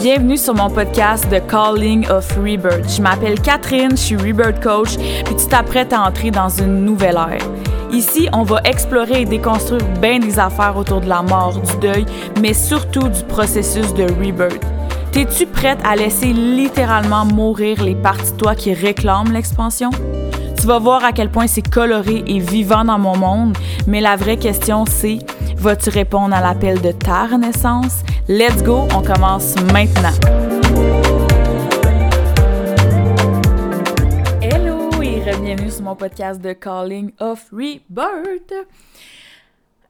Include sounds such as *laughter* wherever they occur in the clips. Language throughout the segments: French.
Bienvenue sur mon podcast The Calling of Rebirth. Je m'appelle Catherine, je suis Rebirth Coach, puis tu t'apprêtes à entrer dans une nouvelle ère. Ici, on va explorer et déconstruire bien des affaires autour de la mort, du deuil, mais surtout du processus de rebirth. T'es-tu prête à laisser littéralement mourir les parties de toi qui réclament l'expansion? Tu vas voir à quel point c'est coloré et vivant dans mon monde, mais la vraie question c'est vas-tu répondre à l'appel de ta renaissance? Let's go, on commence maintenant. Hello et bienvenue sur mon podcast de Calling of Rebirth.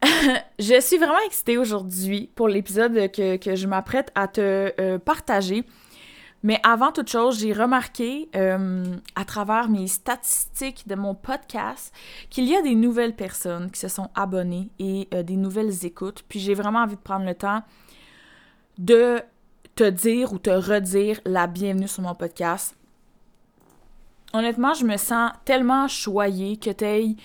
*laughs* je suis vraiment excitée aujourd'hui pour l'épisode que, que, je m'apprête à te euh, partager. Mais avant toute chose, j'ai remarqué euh, à travers mes statistiques de mon podcast qu'il y a des nouvelles personnes qui se sont abonnées et euh, des nouvelles écoutes. Puis j'ai vraiment envie de prendre le temps de te dire ou te redire la bienvenue sur mon podcast. Honnêtement, je me sens tellement choyée que tu aies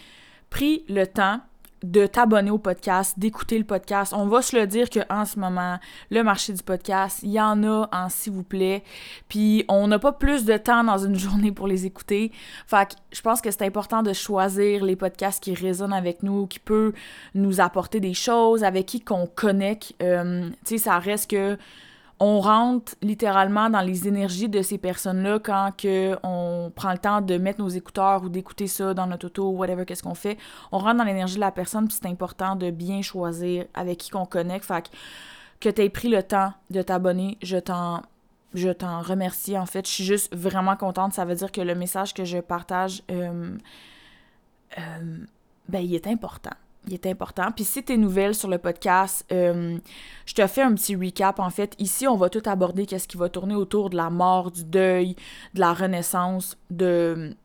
pris le temps de t'abonner au podcast, d'écouter le podcast. On va se le dire qu'en ce moment, le marché du podcast, il y en a en s'il vous plaît. Puis on n'a pas plus de temps dans une *laughs* journée pour les écouter. Fait que je pense que c'est important de choisir les podcasts qui résonnent avec nous, qui peuvent nous apporter des choses, avec qui qu'on connecte. Euh, tu sais, ça reste que on rentre littéralement dans les énergies de ces personnes-là quand que on prend le temps de mettre nos écouteurs ou d'écouter ça dans notre auto, whatever, qu'est-ce qu'on fait? On rentre dans l'énergie de la personne, puis c'est important de bien choisir avec qui qu'on connecte. Fait que, que tu aies pris le temps de t'abonner, je t'en je t'en remercie. En fait, je suis juste vraiment contente. Ça veut dire que le message que je partage, euh, euh, ben, il est important il est important. Puis si tu es nouvelle sur le podcast, euh, je te fais un petit recap. En fait, ici, on va tout aborder qu'est-ce qui va tourner autour de la mort, du deuil, de la renaissance, de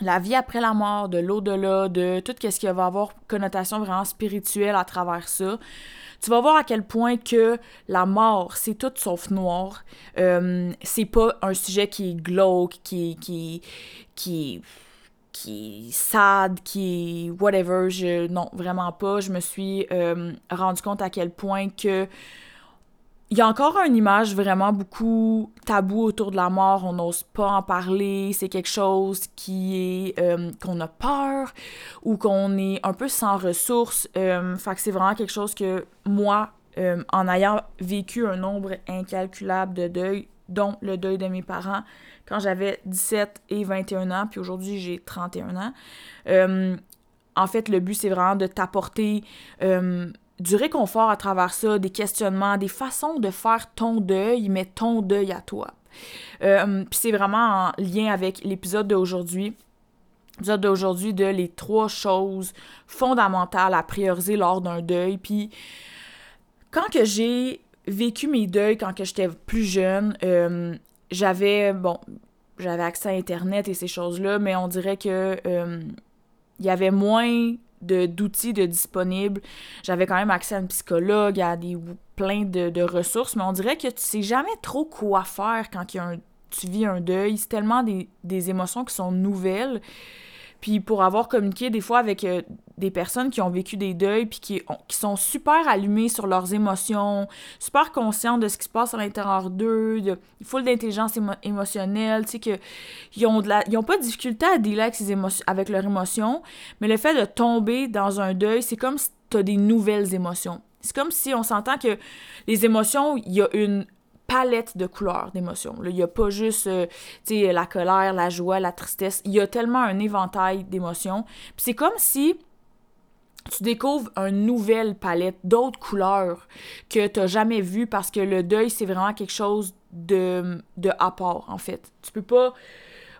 la vie après la mort, de l'au-delà, de tout ce qui va avoir connotation vraiment spirituelle à travers ça. Tu vas voir à quel point que la mort, c'est tout sauf noir. Euh, c'est pas un sujet qui est glauque, qui, qui, qui qui est sad, qui est whatever. Je, non, vraiment pas. Je me suis euh, rendu compte à quel point que il y a encore une image vraiment beaucoup tabou autour de la mort, on n'ose pas en parler, c'est quelque chose qui est euh, qu'on a peur ou qu'on est un peu sans ressources. Euh, c'est vraiment quelque chose que moi, euh, en ayant vécu un nombre incalculable de deuils, dont le deuil de mes parents, quand j'avais 17 et 21 ans, puis aujourd'hui j'ai 31 ans. Euh, en fait, le but, c'est vraiment de t'apporter euh, du réconfort à travers ça, des questionnements, des façons de faire ton deuil, mais ton deuil à toi. Euh, puis c'est vraiment en lien avec l'épisode d'aujourd'hui. L'épisode d'aujourd'hui de les trois choses fondamentales à prioriser lors d'un deuil. Puis quand que j'ai vécu mes deuils quand j'étais plus jeune, j'avais, bon, j'avais accès à Internet et ces choses-là, mais on dirait que euh, il y avait moins d'outils de disponibles. J'avais quand même accès à un psychologue, à des, plein de, ressources, mais on dirait que tu sais jamais trop quoi faire quand tu vis un deuil. C'est tellement des émotions qui sont nouvelles puis pour avoir communiqué des fois avec euh, des personnes qui ont vécu des deuils, puis qui, sont super allumées sur leurs émotions, super conscientes de ce qui se passe à l'intérieur d'eux, de l'intelligence émotionnelle, tu sais, qu'ils ont, pas de difficulté à dealer avec, avec leurs émotions, mais le fait de tomber dans un deuil, c'est comme si tu as des nouvelles émotions. C'est comme si on s'entend que les émotions, il y a une palette de couleurs d'émotions. Il n'y a pas juste euh, la colère, la joie, la tristesse. Il y a tellement un éventail d'émotions. C'est comme si tu découvres une nouvelle palette d'autres couleurs que tu n'as jamais vues parce que le deuil, c'est vraiment quelque chose de, de à part, en fait. Tu peux pas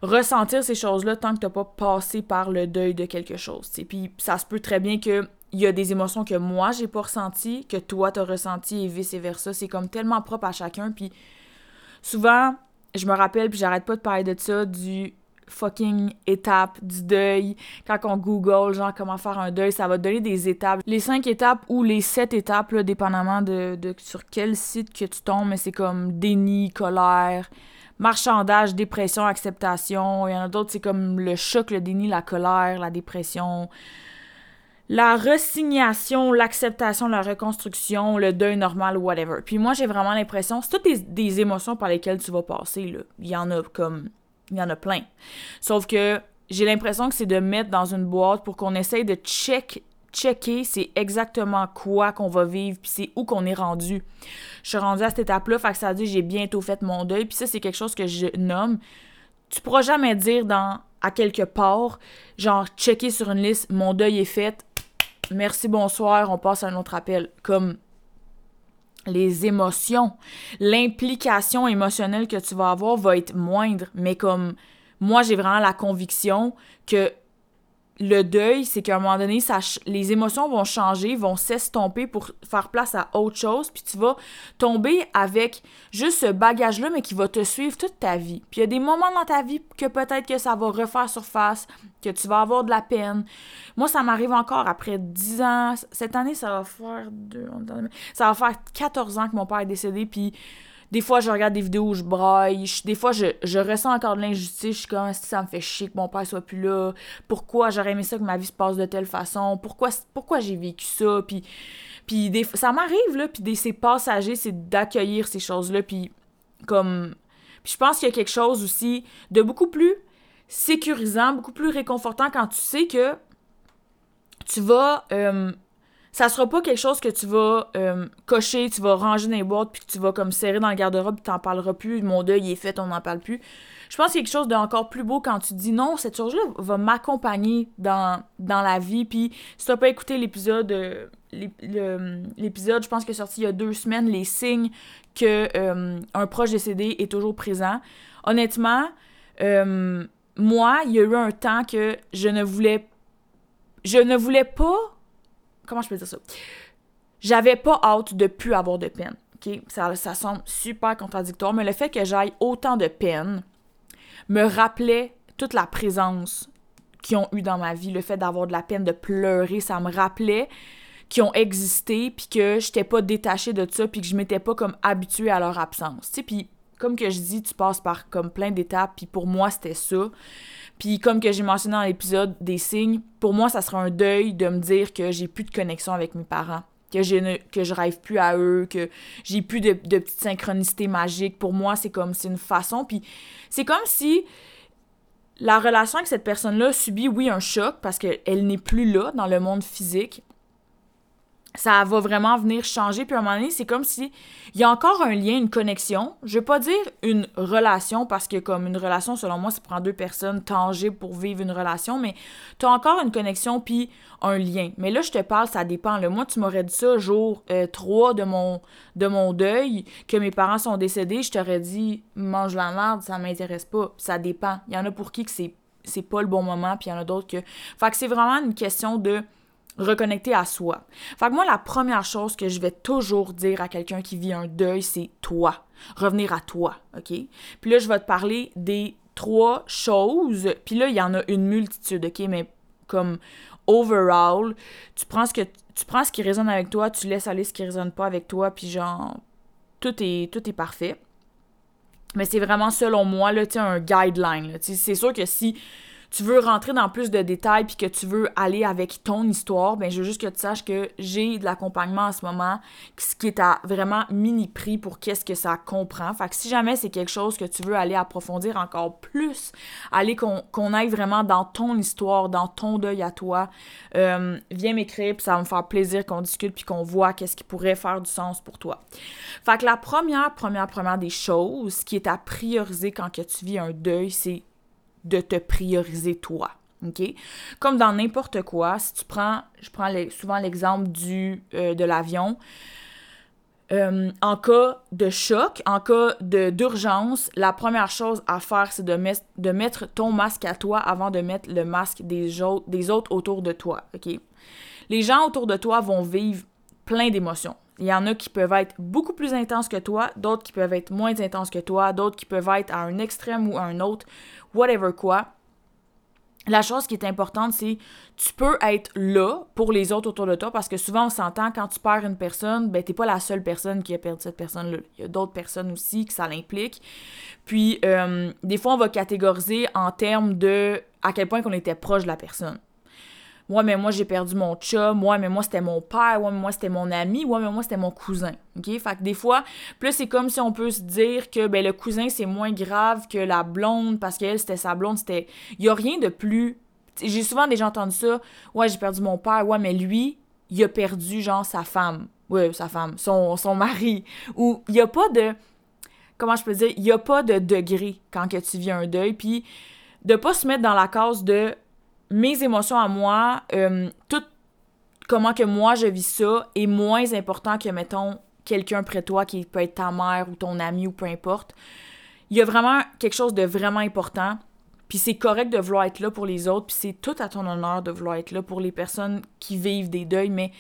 ressentir ces choses-là tant que tu n'as pas passé par le deuil de quelque chose. Puis ça se peut très bien que il y a des émotions que moi j'ai pas ressenties, que toi t'as ressenties et vice versa. C'est comme tellement propre à chacun. Puis souvent, je me rappelle, puis j'arrête pas de parler de ça, du fucking étape du deuil. Quand on Google, genre, comment faire un deuil, ça va donner des étapes. Les cinq étapes ou les sept étapes, là, dépendamment de, sur quel site que tu tombes, c'est comme déni, colère, marchandage, dépression, acceptation. Il y en a d'autres, c'est comme le choc, le déni, la colère, la dépression la resignation, l'acceptation, la reconstruction, le deuil normal, whatever. Puis moi, j'ai vraiment l'impression, c'est toutes des, émotions par lesquelles tu vas passer. Il y en a comme, il y en a plein. Sauf que j'ai l'impression que c'est de mettre dans une boîte pour qu'on essaye de check, checker c'est exactement quoi qu'on va vivre, puis c'est où qu'on est rendu. Je suis rendue à cette étape-là, fait que ça veut dire j'ai bientôt fait mon deuil, puis ça, c'est quelque chose que je nomme. Tu pourras jamais dire dans à quelque part, genre checker sur une liste, mon deuil est fait, merci, bonsoir, on passe à un autre appel. Comme les émotions, l'implication émotionnelle que tu vas avoir va être moindre, mais comme moi, j'ai vraiment la conviction que le deuil, c'est qu'à un moment donné, les émotions vont changer, vont s'estomper pour faire place à autre chose, puis tu vas tomber avec juste ce bagage-là, mais qui va te suivre toute ta vie. Puis il y a des moments dans ta vie que peut-être que ça va refaire surface, que tu vas avoir de la peine. Moi, ça m'arrive encore après 10 ans. Cette année, ça va faire deux... Ça va faire 14 ans que mon père est décédé, puis des fois, je regarde des vidéos où je braille. des fois, je, ressens encore de l'injustice. Je suis comme, ça me fait chier que mon père soit plus là. Pourquoi j'aurais aimé ça que ma vie se passe de telle façon? Pourquoi, pourquoi j'ai vécu ça? Puis, puis des, ça m'arrive, là. Puis c'est passager, c'est d'accueillir ces choses-là. Puis comme... Puis je pense qu'il y a quelque chose aussi de beaucoup plus sécurisant, beaucoup plus réconfortant quand tu sais que tu vas euh, ça sera pas quelque chose que tu vas euh, cocher, tu vas ranger dans les boîtes, puis tu vas comme serrer dans le garde-robe, puis t'en parleras plus, mon deuil est fait, on n'en parle plus. Je pense qu'il y a quelque chose d'encore plus beau quand tu dis non, cette chose-là va m'accompagner dans, dans la vie, puis si t'as pas écouté l'épisode, euh, l'épisode, je pense qu'il est sorti il y a deux semaines, les signes que euh, un proche décédé est toujours présent. Honnêtement, moi, il y a eu un temps que je ne voulais je ne voulais pas comment je peux dire ça? J'avais pas hâte de plus avoir de peine. Ça, ça semble super contradictoire, mais le fait que j'aille autant de peine me rappelait toute la présence qu'ils ont eu dans ma vie, le fait d'avoir de la peine, de pleurer, ça me rappelait qu'ils ont existé, puis que j'étais pas détachée de ça, puis que je m'étais pas comme habituée à leur absence. Tu sais, puis comme que je dis, tu passes par comme plein d'étapes, puis pour moi, c'était ça. Puis comme que j'ai mentionné dans l'épisode des signes, pour moi, ça sera un deuil de me dire que j'ai plus de connexion avec mes parents, que je ne que je rêve plus à eux, que j'ai plus de, de petites synchronicités magiques. Pour moi, c'est comme c'est une façon. Puis c'est comme si la relation avec cette personne-là subit, oui, un choc parce qu'elle n'est plus là dans le monde physique, ça va vraiment venir changer. Puis à un moment donné, c'est comme si il y a encore un lien, une connexion. Je vais pas dire une relation parce que comme une relation, selon moi, ça prend deux personnes tangibles pour vivre une relation, mais tu as encore une connexion puis un lien. Mais là, je te parle, ça dépend. Le moi, tu m'aurais dit ça jour 3 euh, de mon, de mon deuil, que mes parents sont décédés, je t'aurais dit mange la merde, ça m'intéresse pas. Ça dépend. Il y en a pour qui que c'est c'est pas le bon moment, puis il y en a d'autres que. Fait que c'est vraiment une question de reconnecter à soi. Fait que moi, la première chose que je vais toujours dire à quelqu'un qui vit un deuil, c'est toi. Revenir à toi, OK? Puis là, je vais te parler des trois choses. Puis là, il y en a une multitude, OK? Mais comme overall, tu prends ce que tu prends ce qui résonne avec toi, tu laisses aller ce qui résonne pas avec toi, puis genre tout est tout est parfait. Mais c'est vraiment selon moi là, tu un guideline. C'est sûr que si tu veux rentrer dans plus de détails puis que tu veux aller avec ton histoire, ben je veux juste que tu saches que j'ai de l'accompagnement en ce moment, ce qui est à vraiment mini prix pour qu'est-ce que ça comprend. Fait que si jamais c'est quelque chose que tu veux aller approfondir encore plus, aller qu'on aille vraiment dans ton histoire, dans ton deuil à toi, euh, viens m'écrire puis ça va me faire plaisir qu'on discute puis qu'on voit qu'est-ce qui pourrait faire du sens pour toi. Fait que la première, première, première des choses qui est à prioriser quand tu vis un deuil, c'est de te prioriser toi. Comme dans n'importe quoi, si tu prends, je prends souvent l'exemple du euh, de l'avion, euh, en cas de choc, en cas d'urgence, la première chose à faire, c'est de, mettre ton masque à toi avant de mettre le masque des, des autres autour de toi. OK? Les gens autour de toi vont vivre plein d'émotions. Il y en a qui peuvent être beaucoup plus intenses que toi, d'autres qui peuvent être moins intenses que toi, d'autres qui peuvent être à un extrême ou à un autre whatever quoi. La chose qui est importante, c'est tu peux être là pour les autres autour de toi parce que souvent on s'entend quand tu perds une personne, ben t'es pas la seule personne qui a perdu cette personne-là. Il y a d'autres personnes aussi que ça l'implique. Puis euh, des fois on va catégoriser en termes de à quel point qu'on était proche de la personne. Ouais, mais moi, j'ai perdu mon chum. Ouais, mais moi, c'était mon père. Ouais, mais moi, c'était mon ami. Ouais, mais moi, c'était mon cousin. OK? Fait que des fois, plus c'est comme si on peut se dire que ben, le cousin, c'est moins grave que la blonde parce qu'elle, c'était sa blonde. C'était. Il y a rien de plus. J'ai souvent déjà entendu ça. Ouais, j'ai perdu mon père. Ouais, mais lui, il a perdu, genre, sa femme. Ouais, sa femme. Son, son mari. Ou il y a pas de. Comment je peux dire? Il y a pas de degré quand que tu vis un deuil. Puis de pas se mettre dans la case de mes émotions à moi, euh, tout comment que moi je vis ça est moins important que, mettons, quelqu'un près de toi qui peut être ta mère ou ton ami ou peu importe. Il y a vraiment quelque chose de vraiment important. Puis c'est correct de vouloir être là pour les autres, puis c'est tout à ton honneur de vouloir être là pour les personnes qui vivent des deuils, mais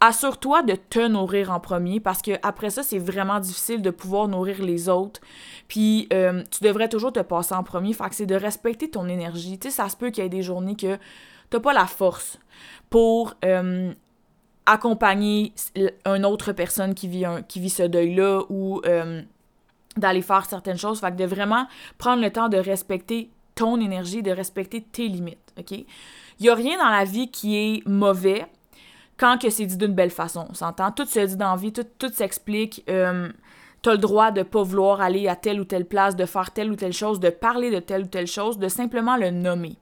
assure-toi de te nourrir en premier parce que après ça, c'est vraiment difficile de pouvoir nourrir les autres. Puis euh, tu devrais toujours te passer en premier. Fait que c'est de respecter ton énergie. Tu sais, ça se peut qu'il y ait des journées que t'as pas la force pour euh, accompagner une autre personne qui vit, un, qui vit ce deuil-là ou euh, d'aller faire certaines choses. Fait que de vraiment prendre le temps de respecter ton énergie, de respecter tes limites, OK? Il n'y a rien dans la vie qui est mauvais quand que c'est dit d'une belle façon, on s'entend? Tout se dit dans tout, s'explique. Euh, tu as le droit de pas vouloir aller à telle ou telle place, de faire telle ou telle chose, de parler de telle ou telle chose, de simplement le nommer.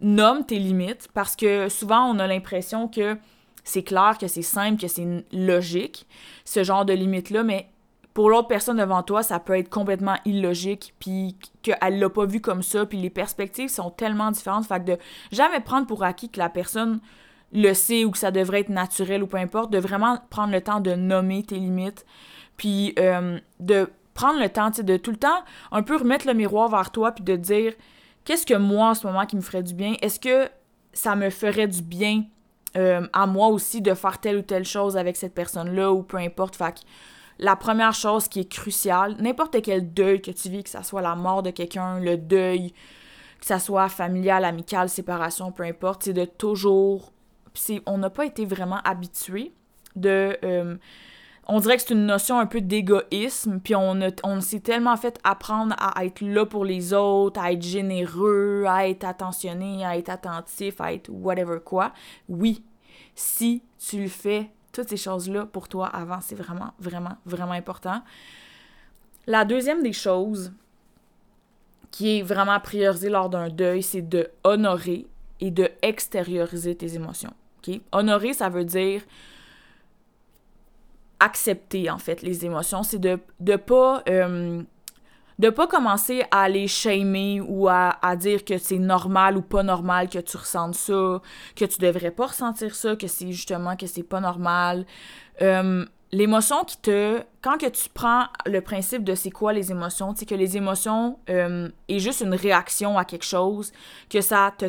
Nomme tes limites parce que souvent on a l'impression que c'est clair, que c'est simple, que c'est logique, ce genre de limite-là, mais pour l'autre personne devant toi, ça peut être complètement illogique, puis qu'elle l'a pas vu comme ça, puis les perspectives sont tellement différentes. Fait que de jamais prendre pour acquis que la personne le sait ou que ça devrait être naturel ou peu importe, de vraiment prendre le temps de nommer tes limites, puis euh, de prendre le temps, de tout le temps un peu remettre le miroir vers toi, puis de dire qu'est-ce que moi en ce moment qui me ferait du bien? Est-ce que ça me ferait du bien euh, à moi aussi de faire telle ou telle chose avec cette personne-là ou peu importe? Fait que la première chose qui est cruciale, n'importe quel deuil que tu vis, que ce soit la mort de quelqu'un, le deuil, que ça soit familial, amical, séparation, peu importe, c'est de toujours. On n'a pas été vraiment habitué de. Euh, on dirait que c'est une notion un peu d'égoïsme, puis on, on s'est tellement fait apprendre à être là pour les autres, à être généreux, à être attentionné, à être attentif, à être whatever quoi. Oui, si tu le fais toutes ces choses-là pour toi avant, c'est vraiment, vraiment, vraiment important. La deuxième des choses qui est vraiment priorisée lors d'un deuil, c'est de honorer et de extérioriser tes émotions. Honorer, ça veut dire accepter, en fait, les émotions. C'est de ne pas... Euh, de pas commencer à les shamer ou à, dire que c'est normal ou pas normal que tu ressentes ça, que tu devrais pas ressentir ça, que c'est justement que c'est pas normal. Euh, l'émotion qui te... Quand que tu prends le principe de c'est quoi les émotions, sais que les émotions euh, est juste une réaction à quelque chose, que ça te,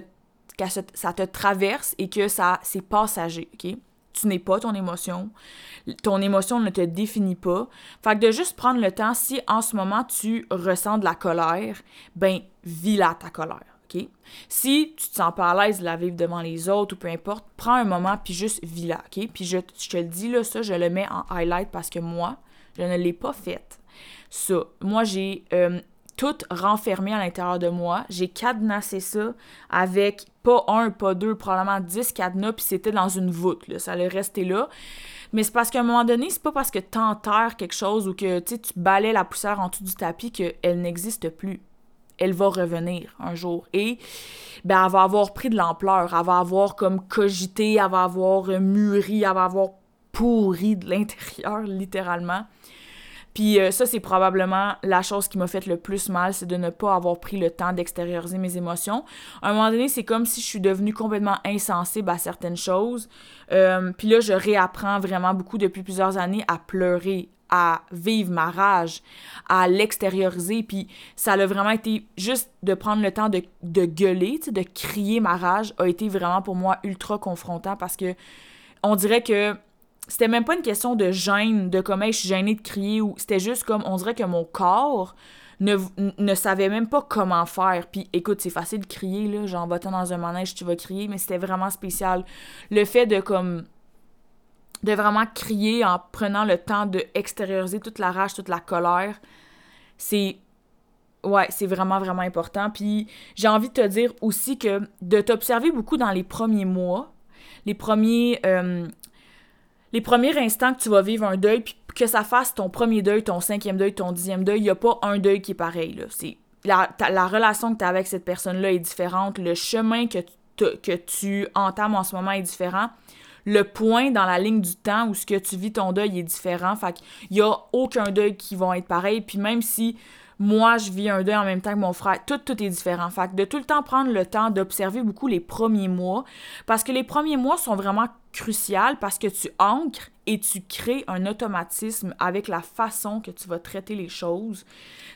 ça te traverse et que ça c'est passager, OK? tu n'es pas ton émotion. Ton émotion ne te définit pas. Fait que de juste prendre le temps, si en ce moment tu ressens de la colère, ben, vis là ta colère. Si tu te sens pas à l'aise de la vivre devant les autres ou peu importe, prends un moment puis juste vis là, OK? Puis je, te le dis là, ça, je le mets en highlight parce que moi, je ne l'ai pas fait. Ça. Moi, j'ai euh, tout renfermé à l'intérieur de moi. J'ai cadenassé ça avec pas un, pas deux, probablement dix cadenas, puis c'était dans une voûte. Là. Ça allait rester là. Mais c'est parce qu'à un moment donné, c'est pas parce que tu enterres quelque chose ou que tu balais la poussière en dessous du tapis qu'elle n'existe plus. Elle va revenir un jour. Et ben, elle va avoir pris de l'ampleur. Elle va avoir comme cogité, elle va avoir mûri, elle va avoir pourri de l'intérieur, *laughs* littéralement. Puis euh, ça, c'est probablement la chose qui m'a fait le plus mal, c'est de ne pas avoir pris le temps d'extérioriser mes émotions. À un moment donné, c'est comme si je suis devenue complètement insensible à certaines choses. Euh, puis là, je réapprends vraiment beaucoup depuis plusieurs années à pleurer, à vivre ma rage, à l'extérioriser. Puis ça a vraiment été juste de prendre le temps de, de gueuler, de crier ma rage, a été vraiment pour moi ultra confrontant parce que on dirait que c'était même pas une question de gêne, de comment je suis gênée de crier, ou c'était juste comme, on dirait que mon corps ne, ne savait même pas comment faire. Puis écoute, c'est facile de crier, là, genre, va dans un manège, tu vas crier, mais c'était vraiment spécial. Le fait de, comme, de vraiment crier en prenant le temps de toute la rage, toute la colère, c'est Ouais, c'est vraiment, vraiment important. Puis j'ai envie de te dire aussi que de t'observer beaucoup dans les premiers mois, les premiers, euh, les premiers instants que tu vas vivre un deuil, puis que ça fasse ton premier deuil, ton cinquième deuil, ton dixième deuil, il n'y a pas un deuil qui est pareil. Là. La, la relation que tu as avec cette personne-là est différente, le chemin que, tu entames en ce moment est différent le point dans la ligne du temps où ce que tu vis ton deuil est différent. Fait qu'il y a aucun deuil qui va être pareil. Puis même si moi, je vis un deuil en même temps que mon frère. Tout, tout est différent. Fait que de tout le temps prendre le temps d'observer beaucoup les premiers mois, parce que les premiers mois sont vraiment cruciaux parce que tu ancres et tu crées un automatisme avec la façon que tu vas traiter les choses.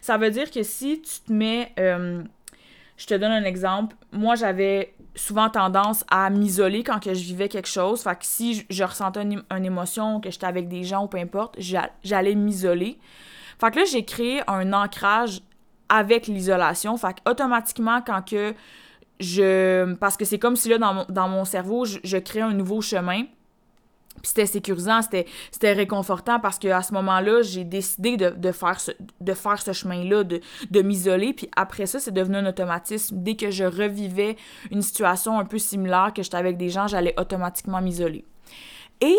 Ça veut dire que si tu te mets... Euh, je te donne un exemple. Moi, j'avais souvent tendance à m'isoler quand que je vivais quelque chose. Fait que si je, ressentais une, une, émotion, que j'étais avec des gens ou peu importe, j'allais m'isoler. Fait que là, j'ai créé un ancrage avec l'isolation. Fait que automatiquement, quand que je... Parce que c'est comme si là, dans mon, dans mon cerveau, je, je crée un nouveau chemin. Puis c'était sécurisant, c'était réconfortant parce qu'à ce moment-là, j'ai décidé de, faire ce, de faire ce chemin-là, de, de m'isoler. Puis après ça, c'est devenu un automatisme. Dès que je revivais une situation un peu similaire, que j'étais avec des gens, j'allais automatiquement m'isoler. Et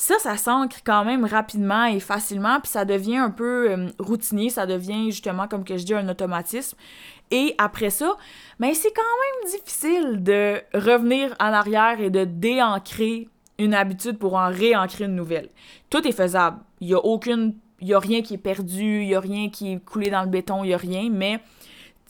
ça, ça s'ancre quand même rapidement et facilement, puis ça devient un peu euh, routinier, ça devient justement, comme que je dis, un automatisme. Et après ça, mais c'est quand même difficile de revenir en arrière et de déancrer une habitude pour en réancrer une nouvelle. Tout est faisable. Il y a aucune... Il a rien qui est perdu, il y a rien qui est coulé dans le béton, il y a rien, mais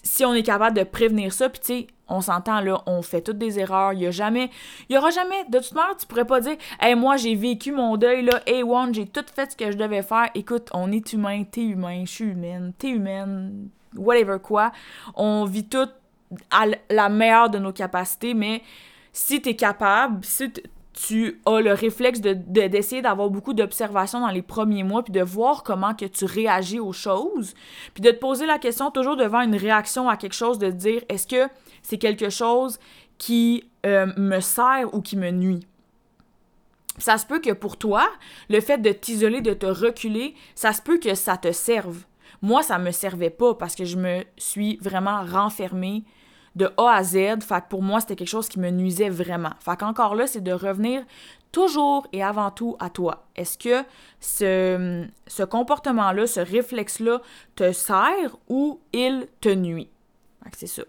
si on est capable de prévenir ça, puis tu sais, on s'entend là, on fait toutes des erreurs, il y a jamais, il y aura jamais, de toute manière, tu pourrais pas dire, hey, moi j'ai vécu mon deuil là, hey one, j'ai tout fait ce que je devais faire, écoute, on est humain, t'es humain, je suis humaine, t'es humaine, whatever quoi, on vit tout à la meilleure de nos capacités, mais si t'es capable, si tu as le réflexe de, d'essayer d'avoir beaucoup d'observations dans les premiers mois, puis de voir comment que tu réagis aux choses, puis de te poser la question toujours devant une réaction à quelque chose, de dire est-ce que c'est quelque chose qui euh, me sert ou qui me nuit? Ça se peut que pour toi, le fait de t'isoler, de te reculer, ça se peut que ça te serve. Moi, ça me servait pas parce que je me suis vraiment renfermée de A à Z. Fait pour moi, c'était quelque chose qui me nuisait vraiment. Fait qu'encore là, c'est de revenir toujours et avant tout à toi. Est-ce que ce, comportement-là, ce réflexe-là te sert ou il te nuit? C'est ça.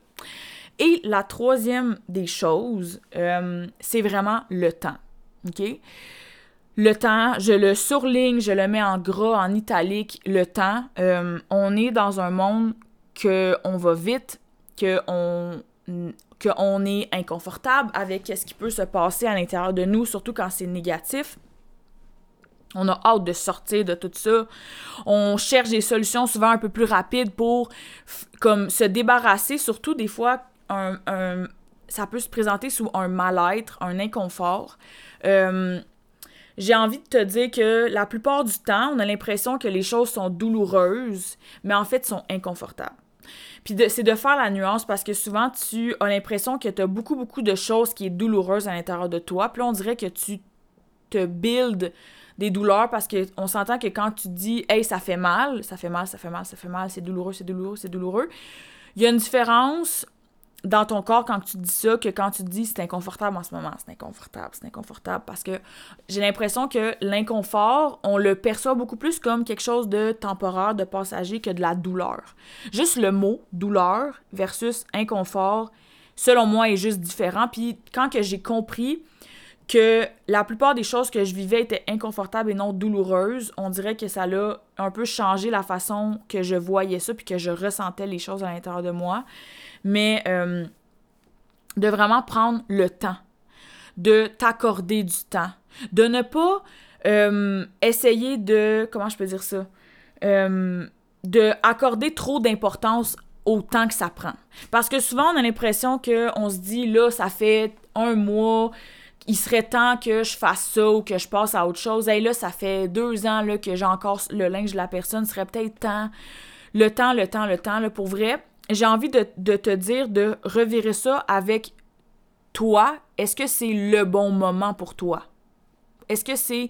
Et la troisième des choses, euh, c'est vraiment le temps. Le temps, je le surligne, je le mets en gras, en italique, le temps. Euh, on est dans un monde que on va vite, qu'on est inconfortable avec ce qui peut se passer à l'intérieur de nous, surtout quand c'est négatif. On a hâte de sortir de tout ça. On cherche des solutions souvent un peu plus rapides pour se débarrasser, surtout des fois un, ça peut se présenter sous un mal-être, un inconfort. Euh, j'ai envie de te dire que la plupart du temps, on a l'impression que les choses sont douloureuses, mais en fait sont inconfortables. Puis c'est de faire la nuance parce que souvent, tu as l'impression que tu as beaucoup, beaucoup de choses qui sont douloureuses à l'intérieur de toi. Puis on dirait que tu te builds des douleurs parce qu'on s'entend que quand tu dis « Hey, ça fait mal », ça fait mal, ça fait mal, ça fait mal, c'est douloureux, c'est douloureux, c'est douloureux. Il y a une différence dans ton corps quand tu dis ça que quand tu dis c'est inconfortable en ce moment, c'est inconfortable, c'est inconfortable parce que j'ai l'impression que l'inconfort, on le perçoit beaucoup plus comme quelque chose de temporaire, de passager que de la douleur. Juste le mot douleur versus inconfort, selon moi est juste différent. Puis quand que j'ai compris que la plupart des choses que je vivais étaient inconfortables et non douloureuses, on dirait que ça a un peu changé la façon que je voyais ça puis que je ressentais les choses à l'intérieur de moi mais euh, de vraiment prendre le temps, de t'accorder du temps, de ne pas euh, essayer de, comment je peux dire ça, euh, de accorder trop d'importance au temps que ça prend. Parce que souvent, on a l'impression qu'on se dit, là, ça fait un mois, il serait temps que je fasse ça ou que je passe à autre chose. Et là, ça fait deux ans là, que j'ai encore le linge de la personne, ce serait peut-être temps, le temps, le temps, le temps, là, pour vrai j'ai envie de, te dire de revirer ça avec toi. Est-ce que c'est le bon moment pour toi? Est-ce que c'est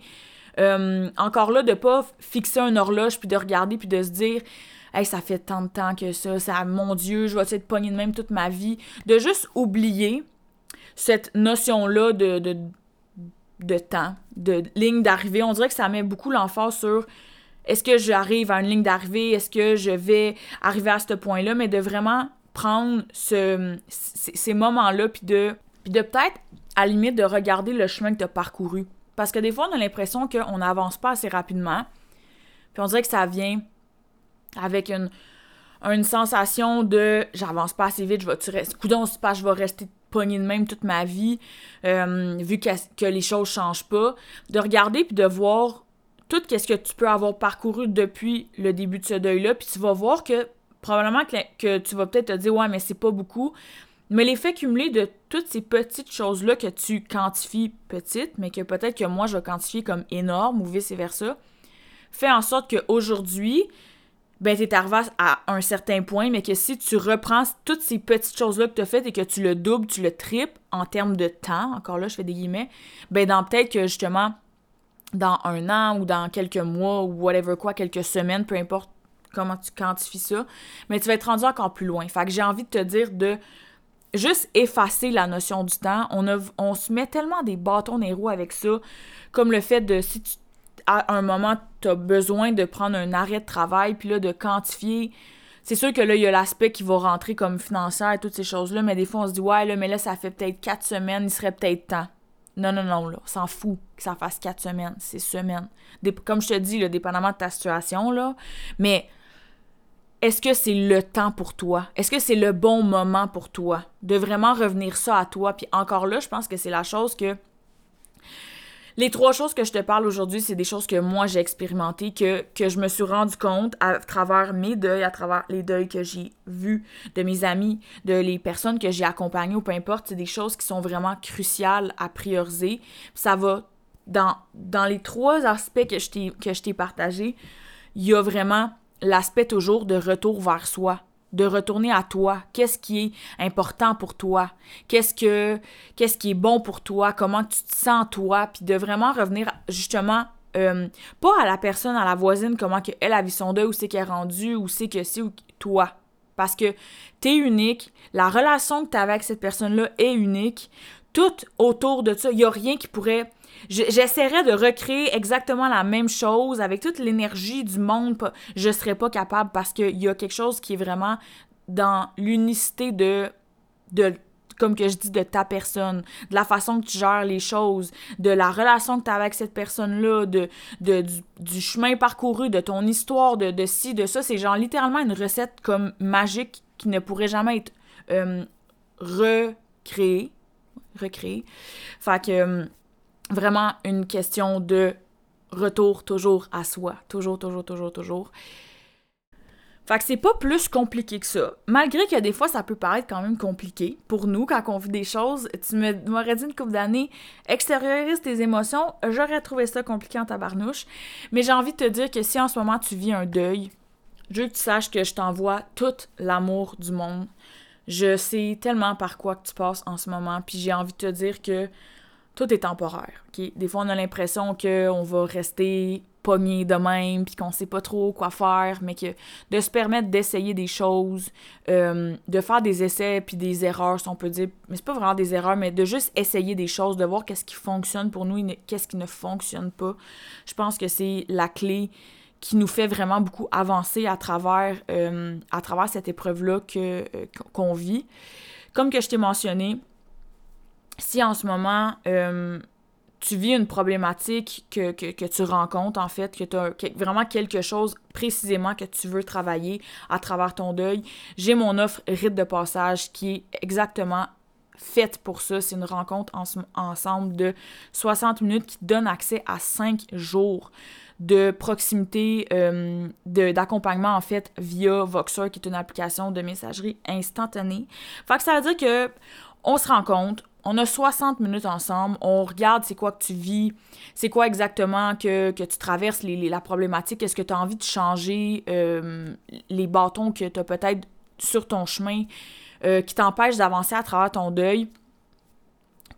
euh, encore là de pas fixer une horloge puis de regarder puis de se dire Hey, ça fait tant de temps que ça, ça mon Dieu, je vais être pognée de même toute ma vie. De juste oublier cette notion-là de, de temps, de ligne d'arrivée. On dirait que ça met beaucoup l'emphase sur est-ce que j'arrive à une ligne d'arrivée, est-ce que je vais arriver à ce point-là, mais de vraiment prendre ce, ces moments-là, puis de, puis de peut-être, à limite, de regarder le chemin que tu as parcouru. Parce que des fois, on a l'impression qu'on n'avance pas assez rapidement, puis on dirait que ça vient avec une, sensation de j'avance pas assez vite, je vais tu rester. Pas je vais rester pogné de même toute ma vie, euh, vu que, que, les choses changent pas. De regarder puis de voir tout ce que tu peux avoir parcouru depuis le début de ce deuil-là, puis tu vas voir que probablement que, tu vas peut-être te dire ouais, mais c'est pas beaucoup. Mais l'effet cumulé de toutes ces petites choses-là que tu quantifies petites, mais que peut-être que moi je vais quantifier comme énormes ou vice-versa, fait en sorte qu'aujourd'hui, ben t'es arrivé à un certain point, mais que si tu reprends toutes ces petites choses-là que tu as faites et que tu le doubles, tu le triples en termes de temps, encore là, je fais des guillemets, ben dans peut-être que justement, dans un an ou dans quelques mois ou whatever quoi, quelques semaines, peu importe comment tu quantifies ça, mais tu vas être rendu encore plus loin. Fait que j'ai envie de te dire de juste effacer la notion du temps. On, se met tellement des bâtons des roues avec ça, comme le fait de si tu à un moment, tu as besoin de prendre un arrêt de travail, puis là, de quantifier. C'est sûr que là, il y a l'aspect qui va rentrer comme financier et toutes ces choses-là, mais des fois, on se dit, ouais, là, mais là, ça fait peut-être quatre semaines, il serait peut-être temps. Non, non, non, là, s'en fout que ça fasse quatre semaines, c'est semaines. comme je te dis, là, dépendamment de ta situation, là, mais est-ce que c'est le temps pour toi? Est-ce que c'est le bon moment pour toi? De vraiment revenir ça à toi? Puis encore là, je pense que c'est la chose que les trois choses que je te parle aujourd'hui, c'est des choses que moi j'ai expérimentées, que, je me suis rendu compte à travers mes deuils, à travers les deuils que j'ai vus de mes amis, de les personnes que j'ai accompagnées ou peu importe. C'est des choses qui sont vraiment cruciales à prioriser. Ça va dans, dans les trois aspects que je t'ai partagés, il y a vraiment l'aspect toujours de retour vers soi de retourner à toi. Qu'est-ce qui est important pour toi? Qu'est-ce que qu'est-ce qui est bon pour toi? Comment tu te sens toi? Puis de vraiment revenir justement euh, pas à la personne, à la voisine, comment elle a vu son deuil, où c'est qu'elle est rendue, où c'est que c'est, toi. Parce que t'es unique, la relation que t'avais avec cette personne-là est unique. Tout autour de ça, il n'y a rien qui pourrait J'essaierais de recréer exactement la même chose avec toute l'énergie du monde. Je serais pas capable parce qu'il y a quelque chose qui est vraiment dans l'unicité de, de comme que je dis, de ta personne, de la façon que tu gères les choses, de la relation que tu as avec cette personne-là, de, de du, chemin parcouru, de ton histoire, de, de ci, de ça. C'est genre littéralement une recette comme magique qui ne pourrait jamais être euh, recréée. Recréée. Fait que euh, vraiment une question de retour toujours à soi. Toujours, toujours, toujours, toujours. Fait que c'est pas plus compliqué que ça. Malgré que des fois, ça peut paraître quand même compliqué pour nous quand on vit des choses. Tu m'aurais dit une couple d'années, extériorise tes émotions, j'aurais trouvé ça compliqué en tabarnouche. Mais j'ai envie de te dire que si en ce moment tu vis un deuil, je veux que tu saches que je t'envoie tout l'amour du monde. Je sais tellement par quoi que tu passes en ce moment, puis j'ai envie de te dire que tout est temporaire. Des fois, on a l'impression qu'on va rester pogné de même, puis qu'on sait pas trop quoi faire, mais que de se permettre d'essayer des choses, euh, de faire des essais puis des erreurs, si on peut dire, mais c'est pas vraiment des erreurs, mais de juste essayer des choses, de voir qu'est-ce qui fonctionne pour nous et qu'est-ce qui ne fonctionne pas. Je pense que c'est la clé qui nous fait vraiment beaucoup avancer à travers, euh, cette épreuve-là euh, qu'on vit. Comme que je t'ai mentionné, si en ce moment euh, tu vis une problématique que, tu rencontres, en fait, que tu as vraiment quelque chose précisément que tu veux travailler à travers ton deuil, j'ai mon offre rite de passage qui est exactement faite pour ça. C'est une rencontre ensemble de 60 minutes qui donne accès à 5 jours de proximité, euh, d'accompagnement en fait via Voxer, qui est une application de messagerie instantanée. Fait que ça veut dire que on se rencontre, on a 60 minutes ensemble, on regarde c'est quoi que tu vis, c'est quoi exactement que, tu traverses, les, la problématique, est-ce que tu as envie de changer euh, les bâtons que tu as peut-être sur ton chemin euh, qui t'empêchent d'avancer à travers ton deuil.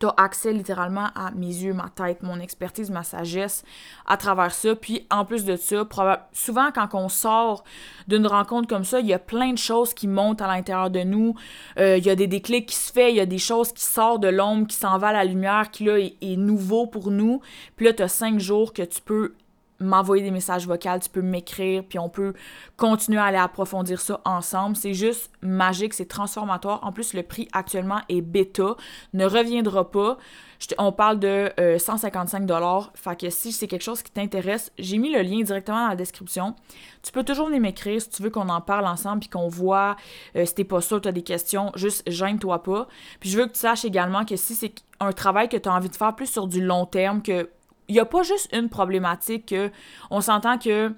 Tu as accès littéralement à mes yeux, ma tête, mon expertise, ma sagesse à travers ça. Puis en plus de ça, souvent quand on sort d'une rencontre comme ça, il y a plein de choses qui montent à l'intérieur de nous. Euh, il y a des déclics qui se font, il y a des choses qui sortent de l'ombre, qui s'en va à la lumière, qui là est, est nouveau pour nous. Puis là, tu as cinq jours que tu peux m'envoyer des messages vocaux, tu peux m'écrire, puis on peut continuer à aller approfondir ça ensemble. C'est juste magique, c'est transformatoire. En plus, le prix actuellement est bêta, ne reviendra pas. on parle de 155 euh, dollars. Fait que si c'est quelque chose qui t'intéresse, j'ai mis le lien directement dans la description. Tu peux toujours venir m'écrire si tu veux qu'on en parle ensemble puis qu'on voit euh, si t'es pas sûr, tu as des questions, juste gêne-toi pas. Puis je veux que tu saches également que si c'est un travail que tu as envie de faire plus sur du long terme que il n'y a pas juste une problématique que on s'entend que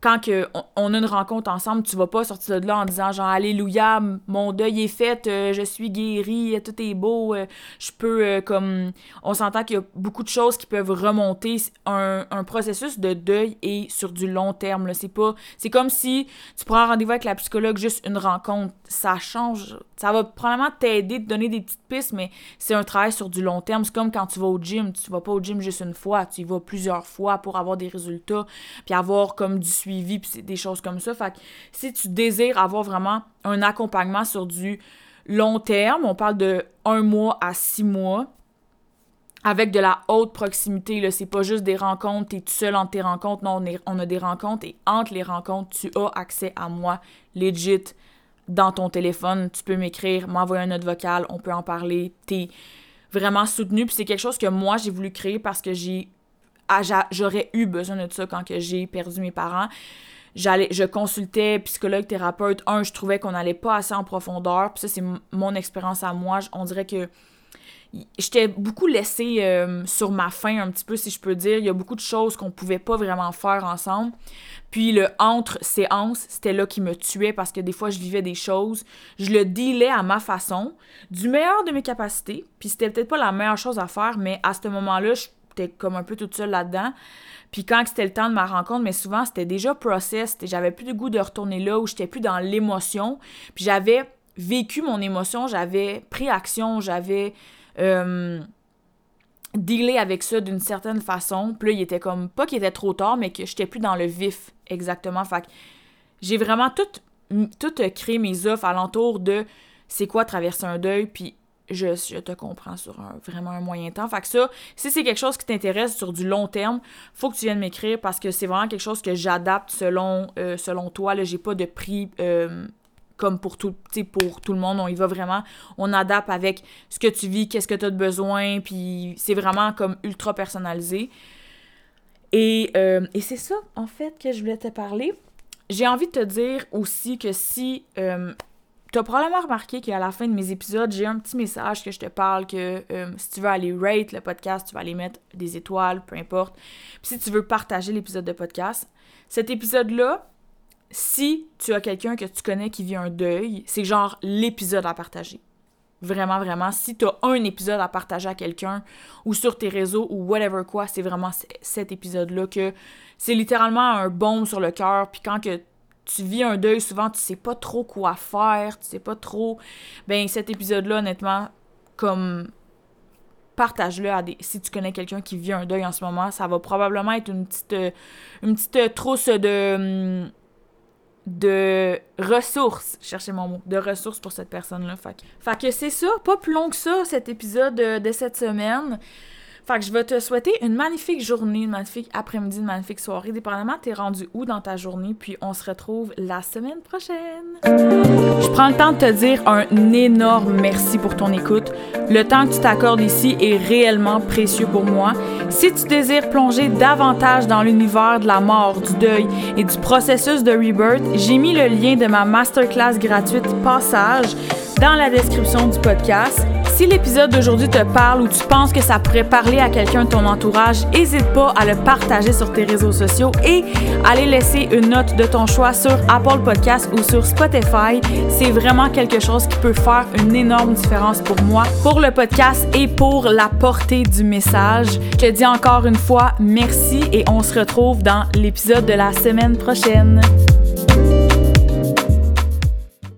quand que on, a une rencontre ensemble, tu vas pas sortir de là en disant genre Alléluia, mon deuil est fait, euh, je suis guéri, tout est beau, euh, je peux euh, comme on s'entend qu'il y a beaucoup de choses qui peuvent remonter. Un, un processus de deuil est sur du long terme. C'est pas. C'est comme si tu prends rendez-vous avec la psychologue, juste une rencontre. Ça change. Ça va probablement t'aider, te donner des petites pistes, mais c'est un travail sur du long terme. C'est comme quand tu vas au gym. Tu vas pas au gym juste une fois, tu y vas plusieurs fois pour avoir des résultats, puis avoir comme du suivi, puis des choses comme ça. Fait que si tu désires avoir vraiment un accompagnement sur du long terme, on parle de un mois à six mois, avec de la haute proximité. Là, c'est pas juste des rencontres, t'es tout seul entre tes rencontres. Non, on, a des rencontres et entre les rencontres, tu as accès à moi, legit, dans ton téléphone. Tu peux m'écrire, m'envoyer un note vocale, on peut en parler. T'es vraiment soutenu. Puis c'est quelque chose que moi, j'ai voulu créer parce que j'ai ah, j'aurais eu besoin de ça quand j'ai perdu mes parents. J'allais, je consultais psychologue, thérapeute. Un, je trouvais qu'on n'allait pas assez en profondeur. Puis ça, c'est mon expérience à moi. On dirait que j'étais beaucoup laissée euh, sur ma faim un petit peu si je peux dire. Il y a beaucoup de choses qu'on pouvait pas vraiment faire ensemble. Puis le entre séances, c'était là qui me tuait parce que des fois je vivais des choses, je le dealais à ma façon, du meilleur de mes capacités. Puis c'était peut-être pas la meilleure chose à faire, mais à ce moment-là, j'étais comme un peu toute seule là-dedans. Puis quand c'était le temps de ma rencontre, mais souvent c'était déjà process, j'avais plus de goût de retourner là où j'étais plus dans l'émotion. Puis j'avais vécu mon émotion, j'avais pris action, j'avais euh, dealer avec ça d'une certaine façon. Puis là, il était comme, pas qu'il était trop tard, mais que j'étais plus dans le vif exactement. Fait que j'ai vraiment tout, tout créé mes offres alentour de c'est quoi traverser un deuil, puis je, te comprends sur un, vraiment un moyen temps. Fait que ça, si c'est quelque chose qui t'intéresse sur du long terme, faut que tu viennes m'écrire parce que c'est vraiment quelque chose que j'adapte selon, euh, toi. Là, j'ai pas de prix euh, comme pour tout, pour tout le monde, on y va vraiment, on adapte avec ce que tu vis, qu'est-ce que tu as de besoin, puis c'est vraiment comme ultra personnalisé. Et, euh, et c'est ça, en fait, que je voulais te parler. J'ai envie de te dire aussi que si euh, tu as probablement remarqué qu'à la fin de mes épisodes, j'ai un petit message que je te parle que euh, si tu veux aller rate le podcast, tu vas aller mettre des étoiles, peu importe. Puis si tu veux partager l'épisode de podcast, cet épisode-là, si tu as quelqu'un que tu connais qui vit un deuil, c'est genre l'épisode à partager. Vraiment, vraiment. Si tu as un épisode à partager à quelqu'un ou sur tes réseaux ou whatever quoi, c'est vraiment cet épisode-là que c'est littéralement un baume sur le cœur. Puis quand que tu vis un deuil, souvent tu sais pas trop quoi faire, tu sais pas trop. Ben cet épisode-là, honnêtement, comme partage-le à des. Si tu connais quelqu'un qui vit un deuil en ce moment, ça va probablement être une petite, une petite trousse de hum, de ressources, cherchez mon mot, de ressources pour cette personne-là. Fait, fait que c'est ça, pas plus long que ça, cet épisode de, de cette semaine. Fait que je vais te souhaiter une magnifique journée, une magnifique après-midi, une magnifique soirée, dépendamment t'es rendu où dans ta journée, puis on se retrouve la semaine prochaine. Je prends le temps de te dire un énorme merci pour ton écoute. Le temps que tu t'accordes ici est réellement précieux pour moi. Si tu désires plonger davantage dans l'univers de la mort, du deuil et du processus de rebirth, j'ai mis le lien de ma masterclass gratuite Passage dans la description du podcast. Si l'épisode d'aujourd'hui te parle ou tu penses que ça pourrait parler à quelqu'un de ton entourage, n'hésite pas à le partager sur tes réseaux sociaux et aller laisser une note de ton choix sur Apple Podcast ou sur Spotify. C'est vraiment quelque chose qui peut faire une énorme différence pour moi, pour le podcast et pour la portée du message. Je te dis encore une fois merci et on se retrouve dans l'épisode de la semaine prochaine.